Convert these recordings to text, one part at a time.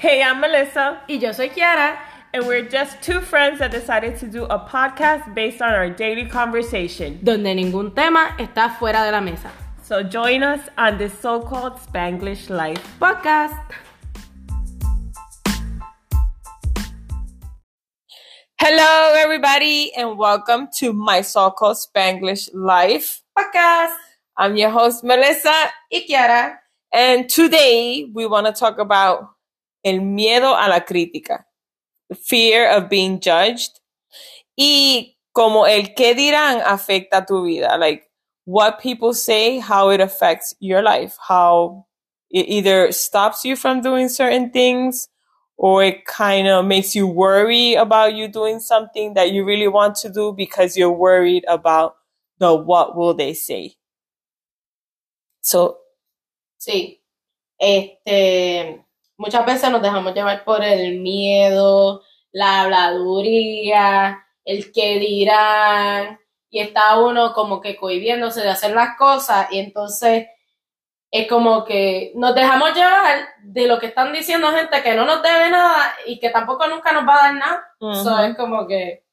Hey, I'm Melissa, Y yo soy Kiara. and we're just two friends that decided to do a podcast based on our daily conversation. donde ningún tema está fuera de la mesa. So join us on this so called Spanglish life. Podcast. Hello, everybody, and welcome to my so called Spanglish life podcast. I'm your host, Melissa, Y Kiara. and today we want to talk about el miedo a la crítica, fear of being judged, y como el qué dirán afecta tu vida, like what people say, how it affects your life, how it either stops you from doing certain things or it kind of makes you worry about you doing something that you really want to do because you're worried about the what will they say. So, Sí. Este, muchas veces nos dejamos llevar por el miedo, la habladuría, el que dirán, y está uno como que cohibiéndose de hacer las cosas, y entonces es como que nos dejamos llevar de lo que están diciendo gente que no nos debe nada y que tampoco nunca nos va a dar nada. So, ujú. es como que,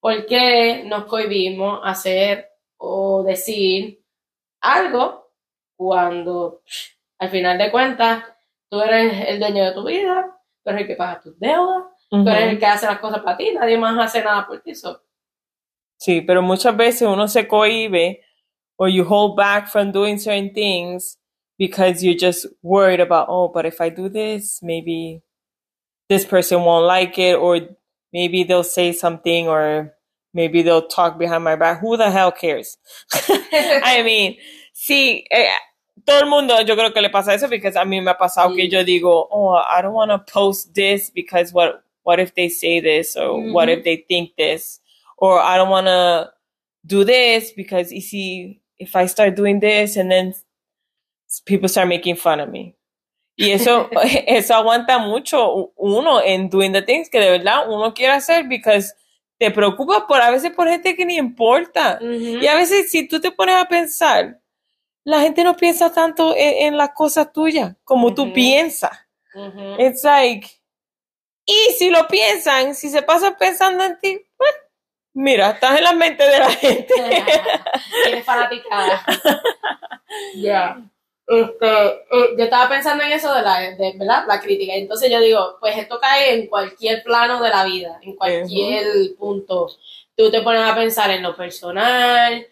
¿por qué nos cohibimos hacer o decir algo cuando al final de cuentas tú eres el dueño de tu vida, tú eres el que paga tus deudas, tú eres el que hace las cosas para ti, nadie más hace nada por ti. So, Sí, pero muchas veces uno se cohibe or you hold back from doing certain things because you're just worried about, oh, but if I do this, maybe this person won't like it or maybe they'll say something or maybe they'll talk behind my back. Who the hell cares? I mean, sí, eh, todo el mundo yo creo que le pasa eso because a mí me ha pasado que yo digo, oh, I don't want to post this because what what if they say this or what if they think this or I don't want to do this because you see if I start doing this and then people start making fun of me. Y eso, eso aguanta mucho uno en doing the things que de verdad uno quiere hacer because te preocupa por a veces por gente que ni importa. Y a veces si tú te pones a pensar, la gente no piensa tanto en, en las cosas tuyas como tú piensas. It's like, y si lo piensan, si se pasan pensando en ti, pues, mira, estás en la mente de la gente. Eres fanaticada. Ya. Este, eh, yo estaba pensando en eso de la, de, ¿verdad? La crítica. Entonces yo digo, pues esto cae en cualquier plano de la vida, en cualquier punto. Tú te pones a pensar en lo personal,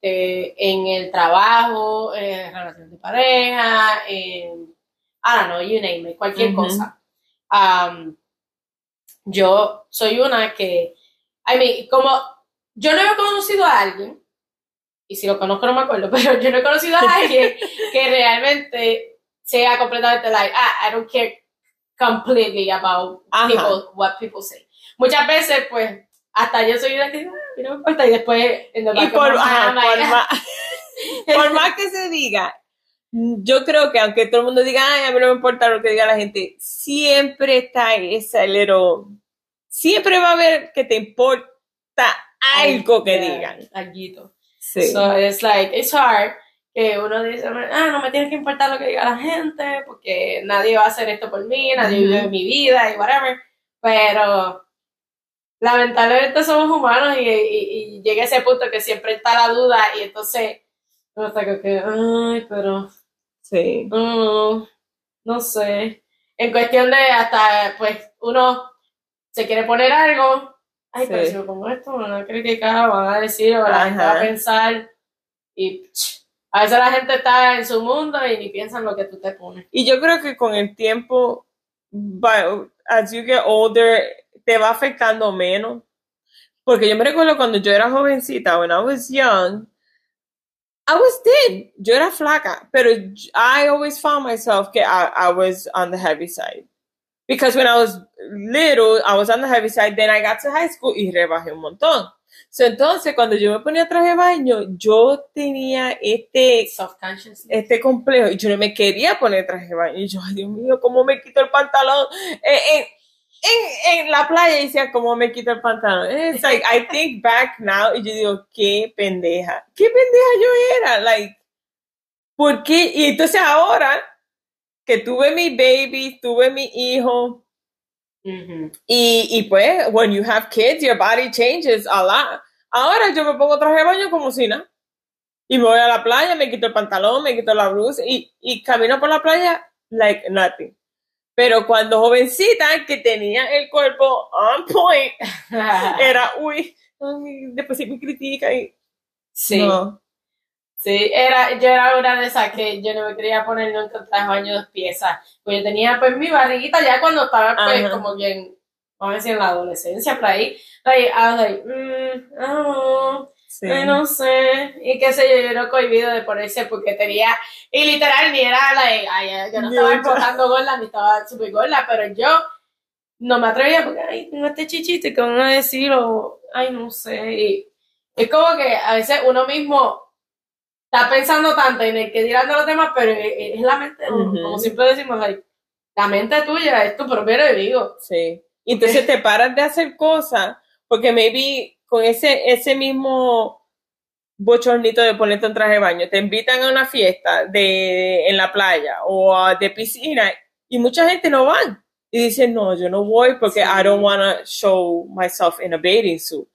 este, en el trabajo, en relación de pareja, en, I don't know, you name it, cualquier cosa. Um, yo soy una que, I mean, como yo no he conocido a alguien, y si lo conozco no me acuerdo, pero yo no he conocido a alguien que realmente sea completamente like, ah, I don't care completely about people, what people say. Muchas veces, pues, hasta yo soy una que, ah, no me importa, y después, en Y por, ajá, por más, por más que se diga, yo creo que aunque todo el mundo diga, ay, a mí no me importa lo que diga la gente, siempre está ese little, siempre va a haber que te importa algo que digan. Alguito. Sí. So it's like, it's hard que uno dice, ah, no me tiene que importar lo que diga la gente, porque nadie va a hacer esto por mí, nadie vive mi vida y whatever. Pero lamentablemente somos humanos y, y- y llega ese punto que siempre está la duda y entonces uno está como que, ay, pero sí. mm, no sé. En cuestión de hasta, pues, uno se quiere poner algo, ay, pero Sí. si me pongo esto, me van a criticar, van a decir, o la gente va a pensar, y pch, a veces la gente está en su mundo y ni piensa en lo que tú te pones. Y yo creo que con el tiempo, va- as you get older, te va afectando menos. Porque yo me recuerdo cuando yo era jovencita, when I was young, I was thin. Yo era flaca, pero I always found myself que I, I was on the heavy side. Because when I was little, I was on the heavy side. Then I got to high school y rebajé un montón. So, entonces, cuando yo me ponía traje de baño, yo tenía este este complejo y yo no me quería poner traje de baño y yo, ay Dios mío, ¿cómo me quito el pantalón? En, en, en, en la playa decía, ¿cómo me quito el pantalón? It's like, I think back now y yo digo, qué pendeja, qué pendeja yo era, like, ¿por qué? Y entonces ahora que tuve mi baby, tuve mi hijo, Ujú. y, y pues, when you have kids, your body changes a lot. Ahora yo me pongo traje de baño como si nada. Y me voy a la playa, me quito el pantalón, me quito la blusa y, y camino por la playa like nothing. Pero cuando jovencita, que tenía el cuerpo on point, era, uy, ay, después sí me critica y sí. no. Sí, era, yo era una de esas que yo no me quería poner nunca un traje baño dos piezas. Pues yo tenía pues mi barriguita ya cuando estaba pues Ajá. como bien, vamos a decir en la adolescencia, por ahí. Like, I was like, mm, oh, Sí. ay, no sé. Y qué sé yo, yo era cohibido de ponerse porque tenía, y literal ni era like, ay, yo no estaba explotando gorda ni estaba súper gorda, pero yo no me atrevía porque, ay, tengo este chichito, que van a decir? O, ay, no sé. Y es como que a veces uno mismo está pensando tanto en el que dirán de los demás, pero es, la mente uno. Ujú. Como siempre decimos, like, la mente tuya es tu propio enemigo. Sí. Y entonces te paras de hacer cosas porque maybe con ese, ese mismo bochornito de ponerte un traje de baño, te invitan a una fiesta de, en la playa o a- de piscina y mucha gente no van. Y dicen, no, yo no voy porque Sí. I don't want to show myself in a bathing suit.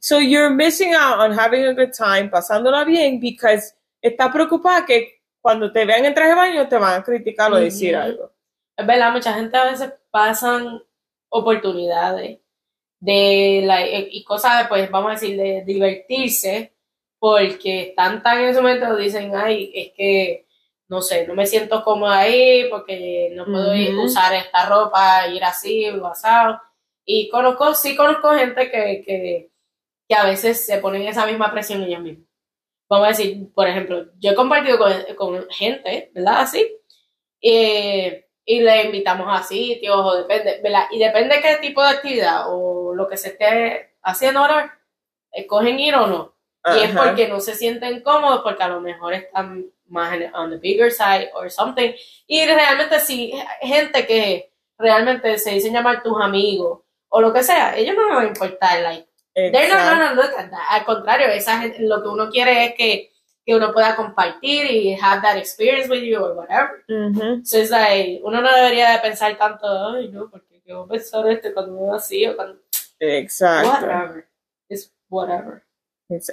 So you're missing out on having a good time, pasándola bien, because estás preocupada que cuando te vean en traje de baño te van a criticar o decir algo. Es verdad, mucha gente a veces pasan oportunidades de la, y cosas, pues vamos a decir, de divertirse, porque están tan en su momento, dicen, ay, es que, no sé, no me siento cómoda ahí porque no puedo ir- usar esta ropa, ir así, o asado. Y conozco, sí conozco gente que, que, que a veces se ponen esa misma presión ellos mismos. Vamos a decir, por ejemplo, yo he compartido con, con gente, ¿verdad? Así, eh, y le invitamos a sitios, o depende, ¿verdad? Y depende qué tipo de actividad o lo que se esté haciendo ahora, escogen ir o no. Y es porque no se sienten cómodos, porque a lo mejor están más en, on the bigger side or something. Y realmente sí, gente que realmente se dicen llamar tus amigos o lo que sea, ellos no les va a importar, like, They're not Exacto. gonna look at that. Al contrario, esa gente, lo que uno quiere es que, que uno pueda compartir y have that experience with you or whatever. Ujú. So it's like, uno no debería de pensar tanto, ay, no, porque a pensar este cuando veo así o cuando. Exacto. Whatever. It's whatever.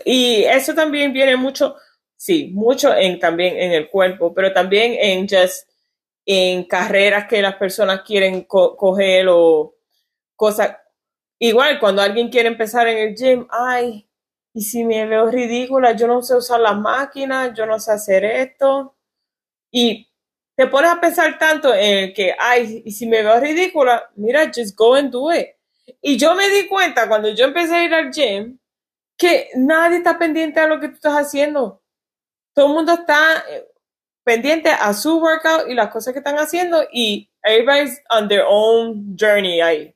Y eso también viene mucho, sí, mucho en también en el cuerpo, pero también en just en carreras que las personas quieren co- coger o cosas. Igual cuando alguien quiere empezar en el gym, ay, y si me veo ridícula, yo no sé usar las máquinas, yo no sé hacer esto. Y te pones a pensar tanto en que, ay, y si me veo ridícula, mira, just go and do it. Y yo me di cuenta cuando yo empecé a ir al gym, que nadie está pendiente a lo que tú estás haciendo. Todo el mundo está eh, pendiente a su workout y las cosas que están haciendo y everybody's on their own journey ahí.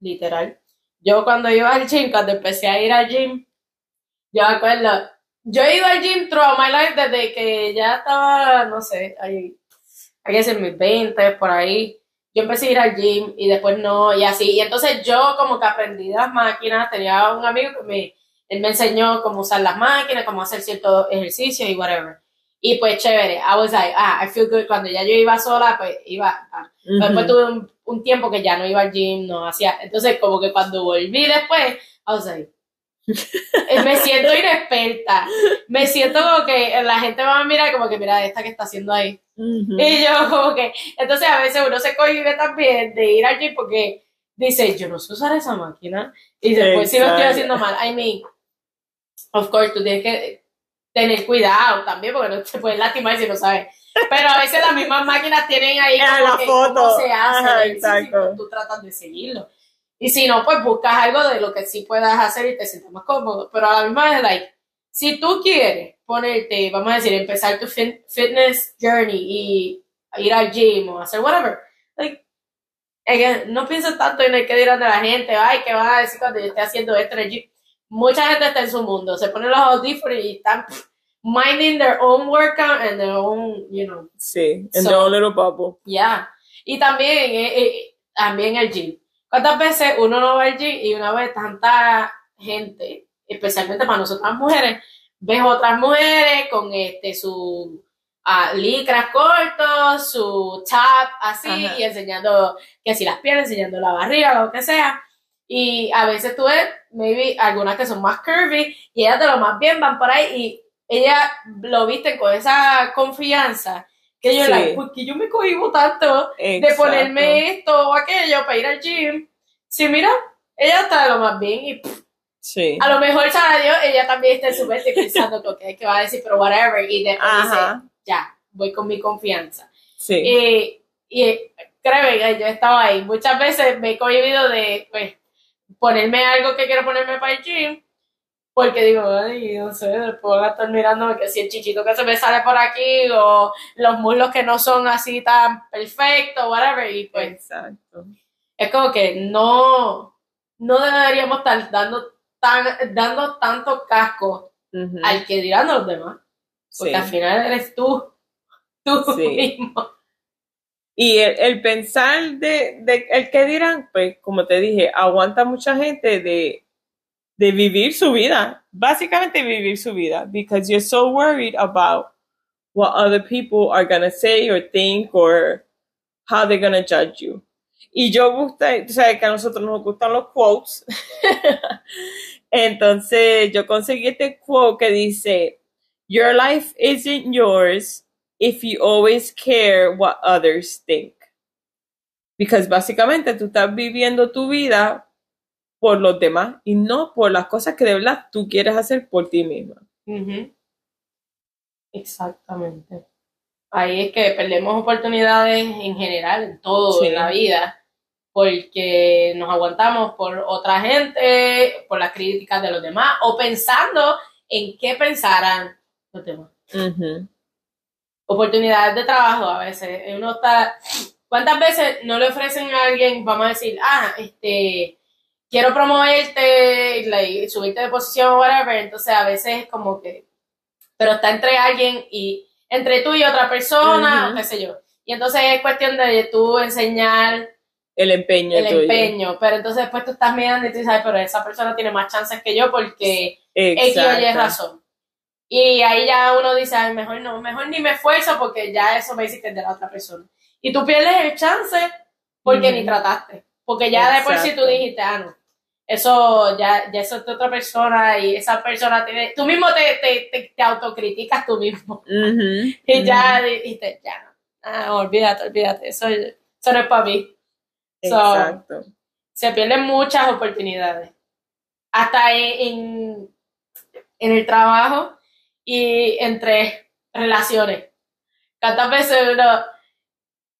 Literal. Yo cuando iba al gym, cuando empecé a ir al gym, yo me acuerdo, yo he ido al gym throughout my life desde que ya estaba, no sé, ahí, hay que ser mis 20, por ahí. Yo empecé a ir al gym y después no, y así. Y entonces yo como que aprendí las máquinas, tenía un amigo que me, él me enseñó cómo usar las máquinas, cómo hacer ciertos ejercicios y whatever. Y pues chévere, I was like, ah, I feel good. Cuando ya yo iba sola, pues iba, ah, pero Después tuve un, un tiempo que ya no iba al gym, no hacía. Entonces, como que cuando volví después, I was like, me siento inexperta. Me siento como que la gente va a mirar como que, mira, esta que está haciendo ahí. Y yo, como que. Entonces, a veces uno se cohibe también de ir al gym porque dice, yo no sé usar esa máquina. Y después, si lo estoy haciendo mal, I mean, of course, tú tienes que tener cuidado también porque no te puedes lastimar si no sabes. Pero a veces las mismas máquinas tienen ahí Ah, como la que foto. cómo se hace Ajá, exacto. tú tratas de seguirlo. Y si no, pues buscas algo de lo que sí puedas hacer y te sientas más cómodo. Pero a la misma vez, like, si tú quieres ponerte, vamos a decir, empezar tu fin- fitness journey y ir al gym o hacer whatever, like, again, no pienses tanto en el que dirán de la gente, ay, ¿qué van a decir cuando yo esté haciendo esto en el gym? Mucha gente está en su mundo, se ponen los audífonos y están minding their own workout and their own, you know, Sí, en So- the own little bubble. ya. Y también, eh, eh, también el gym. ¿Cuántas veces uno no va al gym y una vez tanta gente, especialmente para nosotras mujeres, ves otras mujeres con este su a licras cortos, su top así Ajá. y enseñando que si las piernas, enseñando la barriga, lo que sea. Y a veces tú ves, maybe algunas que son más curvy y ellas de lo más bien van por ahí y ella lo viste con esa confianza que yo, Sí. like, ¿por qué yo me cohibo tanto de Exacto. ponerme esto o aquello para ir al gym? Sí, mira, ella está de lo más bien y pff, Sí. a lo mejor, sabrá Dios, ella también está en su mente pensando que, ok, que va a decir, pero whatever, y después dice, Ajá. ya, voy con mi confianza. Sí. Y, y créeme, que yo estaba ahí. Muchas veces me he cohibido de pues, ponerme algo que quiero ponerme para el gym, porque digo, ay, no sé, después van a estar mirándome que si el chichito que se me sale por aquí, o los muslos que no son así tan perfectos, whatever, y pues Exacto. es como que no, no deberíamos estar dando, tan, dando tanto casco al que dirán los demás, porque Sí. al final eres tú, tú Sí. mismo. Y el, el pensar de, de el que dirán, pues como te dije, aguanta mucha gente de, de vivir su vida, básicamente vivir su vida, because you're so worried about what other people are gonna say or think or how they're gonna judge you. Y yo gusta, tú sabes que a nosotros nos gustan los quotes. Entonces yo conseguí este quote que dice, Your life isn't yours if you always care what others think. Because básicamente tú estás viviendo tu vida por los demás y no por las cosas que de verdad tú quieres hacer por ti misma. Exactamente. Ahí es que perdemos oportunidades en general, en todo Sí. en la vida, porque nos aguantamos por otra gente, por las críticas de los demás, o pensando en qué pensarán los demás. Oportunidades de trabajo a veces. Uno está. ¿Cuántas veces no le ofrecen a alguien, vamos a decir, ah, este, quiero promoverte, like, subirte de posición o whatever? Entonces a veces es como que. Pero está entre alguien y. Entre tú y otra persona, o qué sé yo. Y entonces es cuestión de tú enseñar El empeño el tuyo. empeño. Pero entonces después tú estás mirando y tú sabes, pero esa persona tiene más chances que yo porque X o Y Exacto. razón. Y ahí ya uno dice, ay, mejor no, mejor ni me esfuerzo porque ya eso me dice que es de la otra persona. Y tú pierdes el chance porque ni trataste. Porque ya de por sí tú Exacto. dijiste, ah, no, eso ya, ya eso es de otra persona y esa persona tiene, tú mismo te, te, te, te autocriticas tú mismo. Ujú. Y ya dijiste, ya no, ah, olvídate, olvídate, eso, eso no es para mí. So, Exacto. se pierden muchas oportunidades. Hasta en, en, el trabajo y entre relaciones. ¿Cuántas veces uno,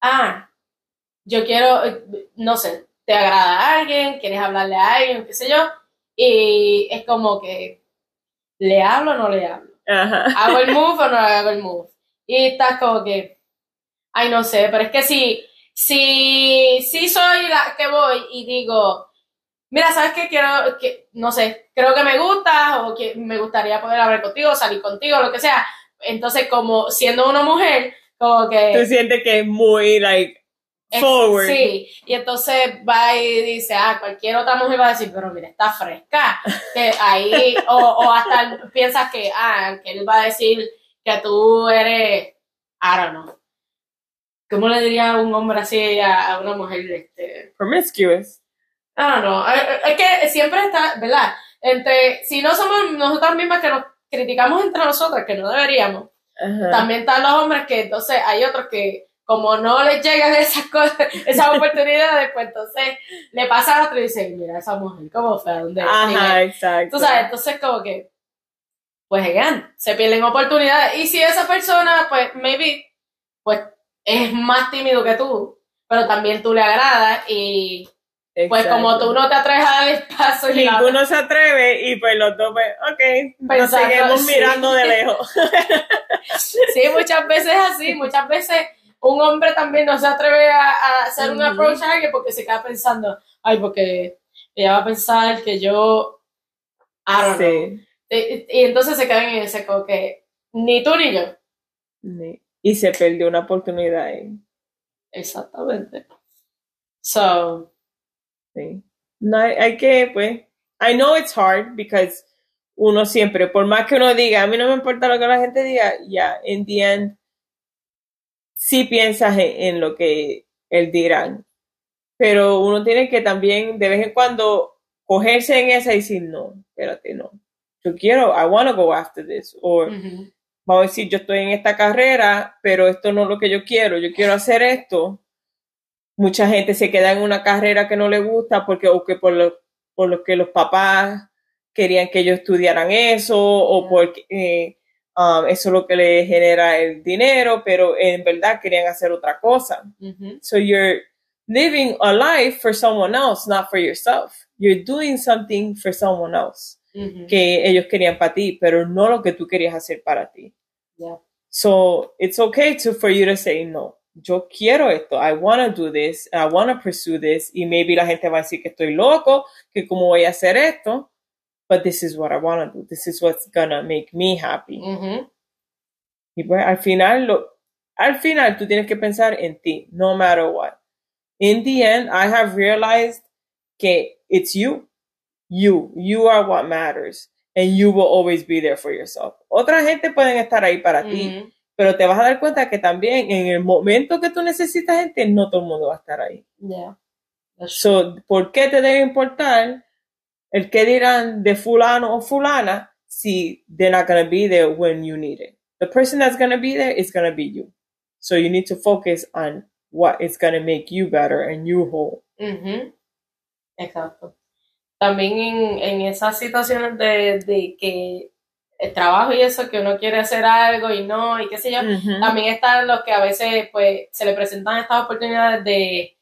ah, yo quiero, no sé, te agrada a alguien, quieres hablarle a alguien, qué sé yo, y es como que, ¿le hablo o no le hablo? Ajá. ¿Hago el move o no hago el move? Y estás como que, ay, no sé, pero es que si, si, si soy la que voy y digo, mira, ¿sabes qué? Quiero, que, no sé, creo que me gusta o que me gustaría poder hablar contigo, salir contigo, lo que sea. Entonces, como siendo una mujer, como que... Tú sientes que es muy, like, forward. Sí, y entonces va y dice, ah, cualquier otra mujer va a decir, pero mira, está fresca. Que ahí, o, o hasta piensas que, ah, que él va a decir que tú eres, I don't know. ¿Cómo le diría un hombre así a, a una mujer? Este, Promiscuous. I don't know. Eh, eh, Es que siempre está, ¿verdad? Entre, si no somos nosotras mismas que nos criticamos entre nosotras, que no deberíamos, también están los hombres que entonces hay otros que como no les llegan esas cosas, esas oportunidades, pues entonces le pasa a otro y dicen, mira esa mujer, ¿cómo fue? ¿A ¿Dónde? Ajá, exacto. Tú sabes, entonces como que, pues again, se pierden oportunidades. Y si esa persona, pues, maybe, pues, es más tímido que tú, pero también tú le agradas y pues Exacto. como tú no te atreves a dar el paso y Ninguno se atreve y pues los dos, pues, ok, nos Pensando, seguimos sí. mirando de lejos. Sí, muchas veces así, muchas veces un hombre también no se atreve a, a hacer un approach a alguien porque se queda pensando, ay, porque ella va a pensar que yo, I don't know. Sí. Y, y entonces se quedan en ese como que ni tú ni yo. Sí. Y se perdió una oportunidad ahí. Exactamente. So, Sí. No, hay, hay que, pues, I know it's hard because uno siempre, por más que uno diga, a mí no me importa lo que la gente diga, ya, in the end, sí piensas en, en lo que él dirán. Pero uno tiene que también de vez en cuando cogerse en esa y decir, no, espérate, no. Yo quiero, I want to go after this. O Ujú. vamos a decir, yo estoy en esta carrera, pero esto no es lo que yo quiero, yo quiero hacer esto. Mucha gente se queda en una carrera que no le gusta porque o que por lo, por lo que los papás querían que ellos estudiaran eso o porque eh, um, eso es lo que le genera el dinero, pero en verdad querían hacer otra cosa. So you're living a life for someone else, not for yourself. You're doing something for someone else que ellos querían para ti, pero no lo que tú querías hacer para ti. Yeah. So it's okay to for you to say no. Yo quiero esto. I want to do this. I want to pursue this. Y maybe la gente va a decir que estoy loco, que cómo voy a hacer esto. But this is what I want to do. This is what's gonna make me happy. Ujú. Y pues al final, lo, al final tú tienes que pensar en ti, no matter what. In the end, I have realized que it's you. You. You are what matters. And you will always be there for yourself. Otra gente pueden estar ahí para ti, Ujú. pero te vas a dar cuenta que también en el momento que tú necesitas gente, no todo el mundo va a estar ahí. Yeah. So, ¿por qué te debe importar el que dirán de fulano o fulana si they're not going to be there when you need it? The person that's going to be there is going to be you. So you need to focus on what is going to make you better and you whole. Ujú. Exacto. También en, en esas situaciones de, de que el trabajo y eso, que uno quiere hacer algo y no, y qué sé yo, también están los que a veces pues se le presentan estas oportunidades de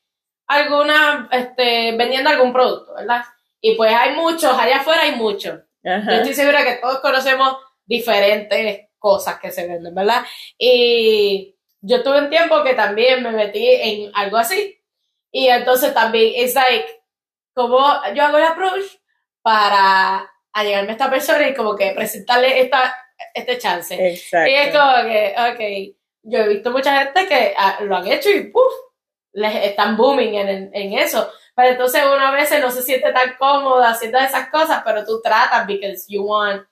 alguna, este, vendiendo algún producto, ¿verdad? Y pues hay muchos, allá afuera hay muchos. Yo estoy segura que todos conocemos diferentes cosas que se venden, ¿verdad? Y yo tuve un tiempo que también me metí en algo así. Y entonces también es like, como yo hago el approach para allegarme a esta persona y como que presentarle esta, este chance. Y es Exacto. como que, ok, yo he visto mucha gente que ah, lo han hecho y ¡puf! les están booming en, en, en eso. Pero entonces uno a veces no se siente tan cómodo haciendo esas cosas, pero tú tratas because you want,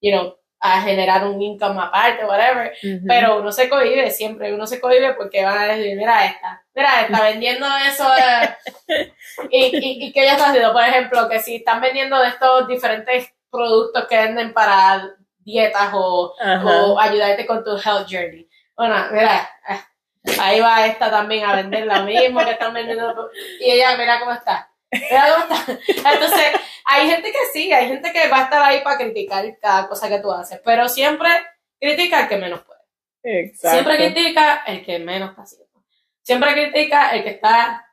you know, a generar un income aparte, whatever. Pero uno se cohibe siempre, uno se cohibe porque van a decir, mira esta, mira esta, vendiendo eso. eh". y, y, y que ella está haciendo, por ejemplo, que si están vendiendo de estos diferentes productos que venden para dietas o, o ayudarte con tu health journey. Bueno, mira, ahí va esta también a vender lo mismo que están vendiendo. Y ella, mira cómo está. Mira cómo está. Entonces, hay gente que sí, hay gente que va a estar ahí para criticar cada cosa que tú haces, pero siempre critica el que menos puede. Exacto. Siempre critica el que menos está haciendo. Siempre critica el que está.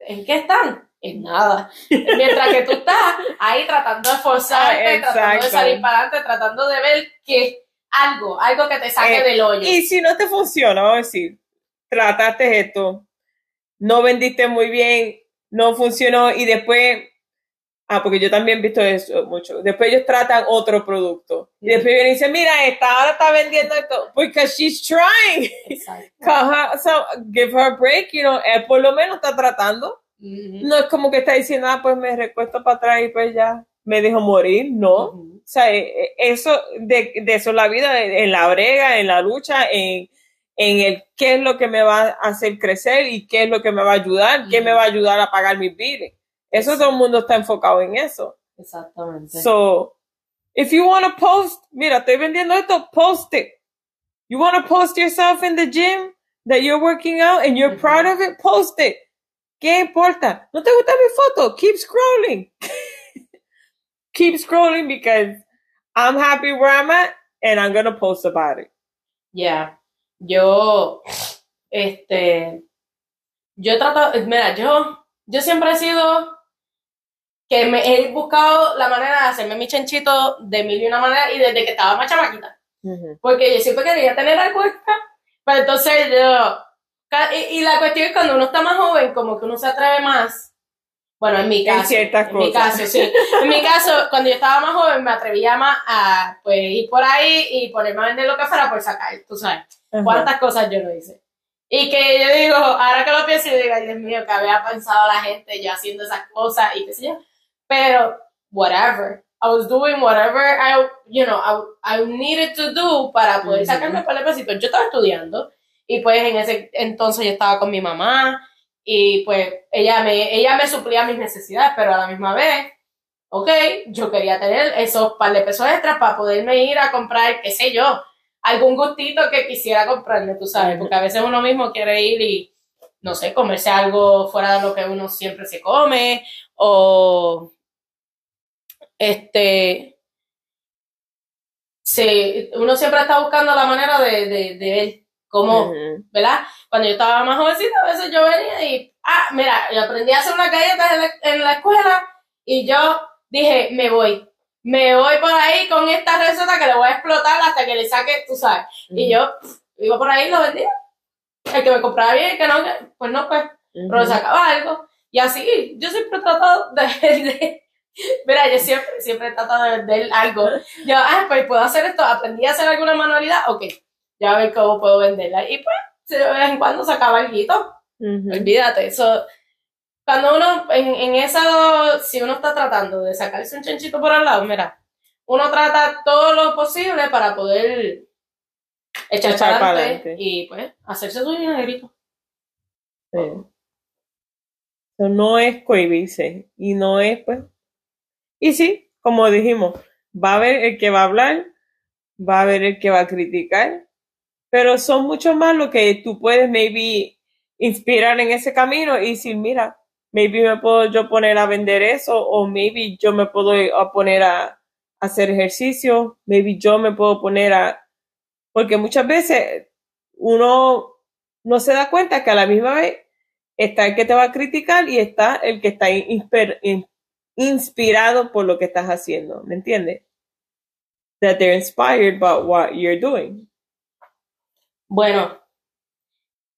¿En qué están? En nada. Mientras que tú estás ahí tratando de esforzarte, Ah, tratando de salir para adelante, tratando de ver que algo, algo que te saque Eh, del hoyo. Y si no te funciona, vamos a decir, trataste esto, no vendiste muy bien, no funcionó y después, ah, porque yo también he visto eso mucho, después ellos tratan otro producto y después vienen y dicen, mira, esta ahora está vendiendo esto, porque she's trying, her- so, give her a break, you know, él por lo menos está tratando, Ujú. no es como que está diciendo, ah, pues me recuesto para atrás y pues ya me dejo morir, no. Ujú. O sea, eh, eh, eso, de, de eso es la vida, en la brega, en la lucha, en, en el qué es lo que me va a hacer crecer y qué es lo que me va a ayudar, qué me va a ayudar a pagar mis biles. Eso todo el mundo está enfocado en eso. Exactamente. So, if you want to post, mira, estoy vendiendo esto, post it. You want to post yourself in the gym that you're working out and you're proud of it, post it. ¿Qué importa? ¿No te gusta mi foto? Keep scrolling. Keep scrolling because I'm happy where I'm at and I'm going to post about it. Ya, yo, este, yo he tratado, mira, yo, yo siempre he sido que me he buscado la manera de hacerme mi chanchito de mil y una manera y desde que estaba más chamaquita, porque yo siempre quería tener algo extra, pero entonces yo, y, y la cuestión es cuando uno está más joven, como que uno se atreve más, bueno, en mi En caso, ciertas en mi cosas. caso, sí, en mi caso, cuando yo estaba más joven me atrevía más a, pues, ir por ahí y ponerme a vender lo que fuera por sacar, tú sabes Ajá. cuántas cosas yo no hice. Y que yo digo, ahora que lo pienso, yo digo, ay Dios mío, que había pensado la gente yo haciendo esas cosas y qué sé yo. Pero, whatever. I was doing whatever I, you know, I, I needed to do para poder Ujú. sacarme para el besito. Yo estaba estudiando y pues en ese entonces yo estaba con mi mamá y pues ella me, ella me suplía mis necesidades, pero a la misma vez, ok, yo quería tener esos par de pesos extras para poderme ir a comprar, qué sé yo, algún gustito que quisiera comprarme, tú sabes, porque a veces uno mismo quiere ir y, no sé, comerse algo fuera de lo que uno siempre se come, o este, sí, uno siempre está buscando la manera de, de, de ver cómo, ¿verdad? Cuando yo estaba más jovencita, a veces yo venía y, ah, mira, yo aprendí a hacer unas galletas en la, en la escuela y yo dije, me voy, me voy por ahí con esta receta que le voy a explotar hasta que le saque, tú sabes. Y yo iba por ahí y lo vendía. El que me compraba bien, el que no, pues no, pues, pero le sacaba algo. Y así, yo siempre he tratado de, de Mira, yo siempre, siempre he tratado de vender algo. Yo, ah, pues puedo hacer esto, aprendí a hacer alguna manualidad, ok, ya a ver cómo puedo venderla. Y pues, de vez en cuando sacaba algo. Olvídate, eso. Cuando uno, en, en eso, si uno está tratando de sacarse un chanchito por al lado, mira, uno trata todo lo posible para poder echar, para adelante y pues hacerse su dinerito. Sí. No es cohibirse y no es pues y sí, como dijimos, va a haber el que va a hablar, va a haber el que va a criticar, pero son mucho más lo que tú puedes maybe inspirar en ese camino y decir, mira, maybe me puedo yo poner a vender eso o maybe yo me puedo poner a, hacer ejercicio, maybe yo me puedo poner a... Porque muchas veces uno no se da cuenta que a la misma vez está el que te va a criticar y está el que está inspirado por lo que estás haciendo, ¿me entiendes? That they're inspired by what you're doing. Bueno,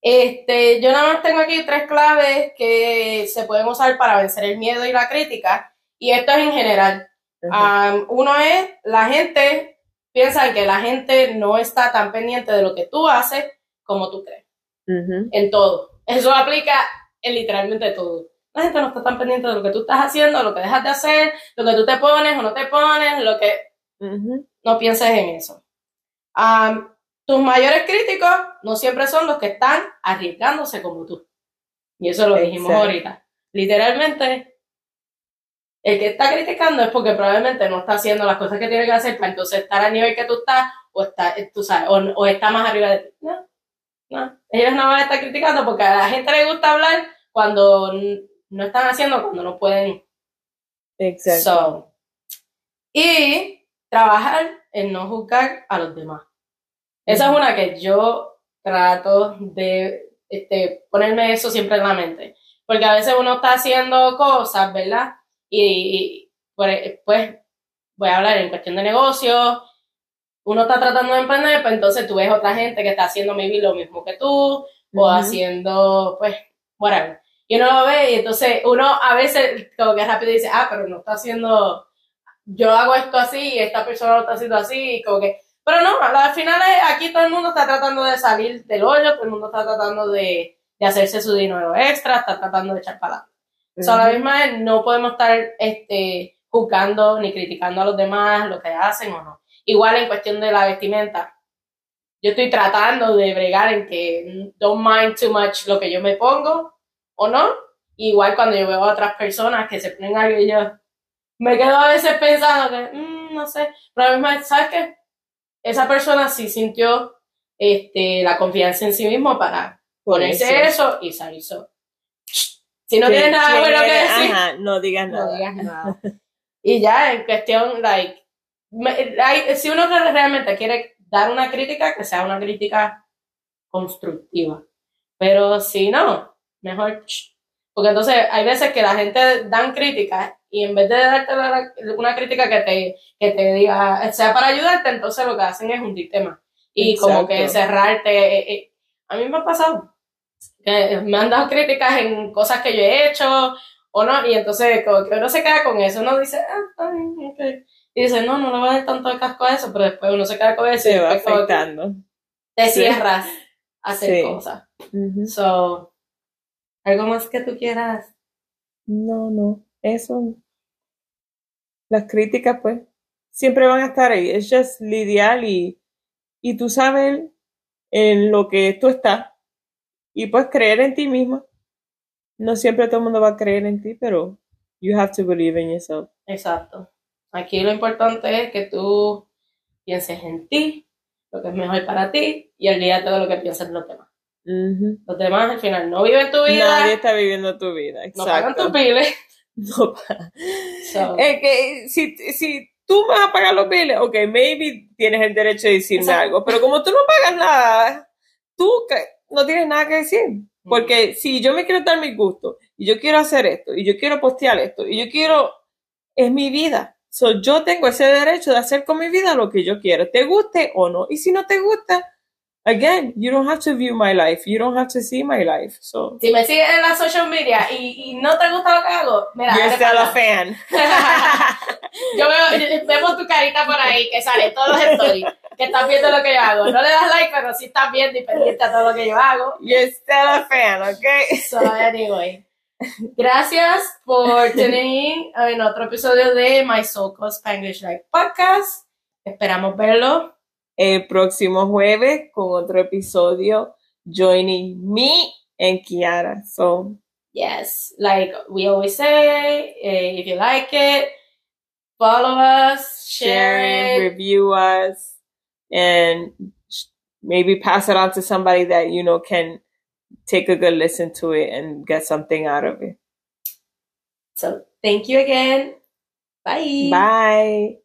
este, yo nada más tengo aquí tres claves que se pueden usar para vencer el miedo y la crítica, y esto es en general. Um, uno es, la gente piensa que la gente no está tan pendiente de lo que tú haces como tú crees. En todo. Eso aplica en literalmente todo la gente no está tan pendiente de lo que tú estás haciendo, lo que dejas de hacer, lo que tú te pones o no te pones, lo que... No pienses en eso. Tus mayores críticos no siempre son los que están arriesgándose como tú. Y eso lo dijimos ahorita. Literalmente, el que está criticando es porque probablemente no está haciendo las cosas que tiene que hacer para entonces estar al nivel que tú estás o está, tú sabes, o, está más arriba de ti. No, no. Ellos no van a estar criticando porque a la gente le gusta hablar cuando no están haciendo cuando no pueden. Exacto. y trabajar en no juzgar a los demás. Esa es una que yo trato de este, ponerme eso siempre en la mente. Porque a veces uno está haciendo cosas, ¿verdad? Y, pues, pues voy a hablar en cuestión de negocio. Uno está tratando de emprender, pues entonces tú ves otra gente que está haciendo maybe lo mismo que tú, o haciendo, pues, whatever y uno lo ve y entonces uno a veces como que rápido dice, ah, pero no está haciendo, yo hago esto así y esta persona lo está haciendo así, y como que, pero no, al final aquí todo el mundo está tratando de salir del hoyo, todo el mundo está tratando de, de hacerse su dinero extra, está tratando de echar para adelante. a la misma vez no podemos estar este, juzgando ni criticando a los demás lo que hacen o no. Igual en cuestión de la vestimenta, yo estoy tratando de bregar en que don't mind too much lo que yo me pongo, o no. Igual cuando yo veo a otras personas que se ponen algo y yo me quedo a veces pensando que, mm, no sé, pero a ¿sabes qué? Esa persona sí sintió este, la confianza en sí mismo para ponerse eso y salir Si no tienes nada bueno que decir, no digas nada. No digas nada. y ya, en cuestión, like, si uno realmente quiere dar una crítica, que sea una crítica constructiva. Pero si no, mejor. Porque entonces hay veces que la gente dan críticas y en vez de darte una crítica que te, que te diga, sea para ayudarte, entonces lo que hacen es hundirte más. Y como que cerrarte. Eh, eh, a mí me ha pasado que me han dado críticas en cosas que yo he hecho o no, y entonces como que uno se queda con eso, uno dice, ah, Y dice, no, no le voy a dar tanto de casco a eso, pero después uno se queda con eso y va afectando. Te cierras a hacer cosas. So, ¿Algo más que tú quieras? No, no, eso. Las críticas, pues, siempre van a estar ahí. Es just lidiar y, y tú sabes en lo que tú estás y pues creer en ti misma. No siempre todo el mundo va a creer en ti, pero you have to believe in yourself. Exacto. Aquí lo importante es que tú pienses en ti, lo que es mejor para ti y olvídate de lo que piensan los demás. Los demás al final no viven tu vida, Nadie está viviendo tu vida, no pagan exacto. tus biles. No So, Es que si, si tú me vas a pagar los biles, ok, maybe tienes el derecho de decirme Exacto. algo, pero como tú no pagas nada, tú no tienes nada que decir. Porque si yo me quiero dar mi gusto, y yo quiero hacer esto, y yo quiero postear esto, y yo quiero, es mi vida. So, yo tengo ese derecho de hacer con mi vida lo que yo quiero, te guste o no. Y si no te gusta, again, you don't have to view my life, you don't have to see my life. So, si me sigues en las social media y, y no te gusta lo que hago, mira, you're still a fan. yo veo, vemos tu carita por ahí que sale todos los stories, que estás viendo lo que yo hago. No le das like, pero sí estás viendo y pendiente a todo lo que yo hago. You're still a fan, okay? So, anyway. Gracias por tener in en otro episodio de My Soul Called Spanglish Life Podcast. Esperamos verlo. El próximo jueves con otro episodio joining me and Kiara. So, Yes, like we always say, eh, if you like it, follow us, share share it, it. review us, and maybe pass it on to somebody that you know can take a good listen to it and get something out of it. So, thank you again. Bye. Bye.